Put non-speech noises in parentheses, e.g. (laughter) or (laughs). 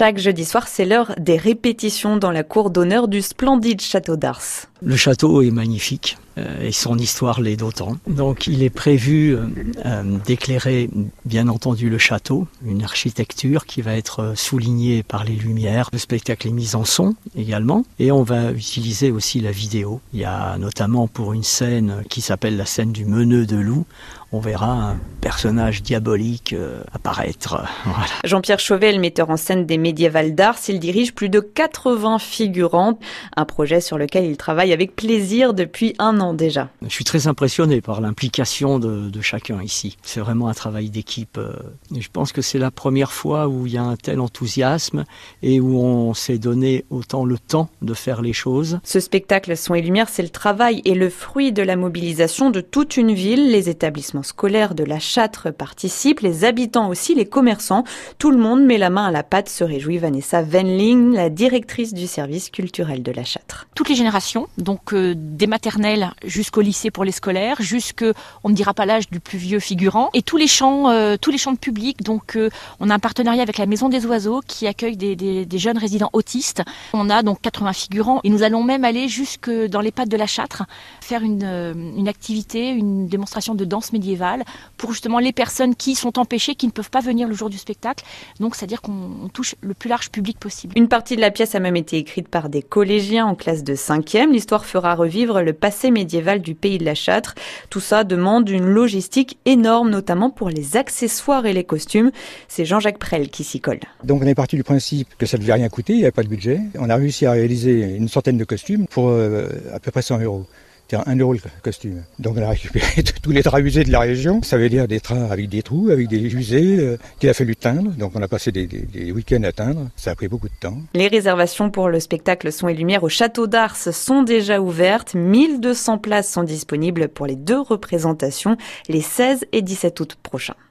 Chaque jeudi soir, c'est l'heure des répétitions dans la cour d'honneur du splendide château d'Ars. Le château est magnifique et son histoire l'est d'autant. Donc il est prévu euh, euh, d'éclairer bien entendu le château, une architecture qui va être soulignée par les lumières. Le spectacle est mis en son également et on va utiliser aussi la vidéo. Il y a notamment pour une scène qui s'appelle la scène du meneux de loup, on verra un personnage diabolique apparaître. (laughs) Jean-Pierre Chauvet, le metteur en scène des médiévales d'Ars, il dirige plus de 80 figurantes, un projet sur lequel il travaille avec plaisir depuis un an déjà. Je suis très impressionné par l'implication de, chacun ici. C'est vraiment un travail d'équipe. Euh, je pense que c'est la première fois où il y a un tel enthousiasme et où on s'est donné autant le temps de faire les choses. Ce spectacle Son et Lumière, c'est le travail et le fruit de la mobilisation de toute une ville. Les établissements scolaires de la Châtre participent, les habitants aussi, les commerçants. Tout le monde met la main à la pâte, se réjouit Vanessa Venling, la directrice du service culturel de la Châtre. Toutes les générations donc euh, des maternelles jusqu'au lycée pour les scolaires, jusque on ne dira pas l'âge du plus vieux figurant, et tous les champs, euh, tous les champs de public. Donc euh, on a un partenariat avec la Maison des Oiseaux qui accueille des, jeunes résidents autistes. On a donc 80 figurants et nous allons même aller jusque dans les pattes de la Châtre, faire une, une activité, une démonstration de danse médiévale pour justement les personnes qui sont empêchées, qui ne peuvent pas venir le jour du spectacle. Donc c'est-à-dire qu'on touche le plus large public possible. Une partie de la pièce a même été écrite par des collégiens en classe de 5e. L'histoire fera revivre le passé médiéval du pays de la Châtre. Tout ça demande une logistique énorme, notamment pour les accessoires et les costumes. C'est Jean-Jacques Prel qui s'y colle. Donc on est parti du principe que ça ne devait rien coûter, il n'y avait pas de budget. On a réussi à réaliser une centaine de costumes pour euh, à peu près 100 euros. C'était un euro le costume. Donc on a récupéré tous les draps usés de la région. Ça veut dire des draps avec des trous, avec des usés, euh, qu'il a fallu teindre. Donc on a passé des, des week-ends à teindre. Ça a pris beaucoup de temps. Les réservations pour le spectacle Son et Lumière au Château d'Ars sont déjà ouvertes. 1200 places sont disponibles pour les deux représentations les 16 et 17 août prochains.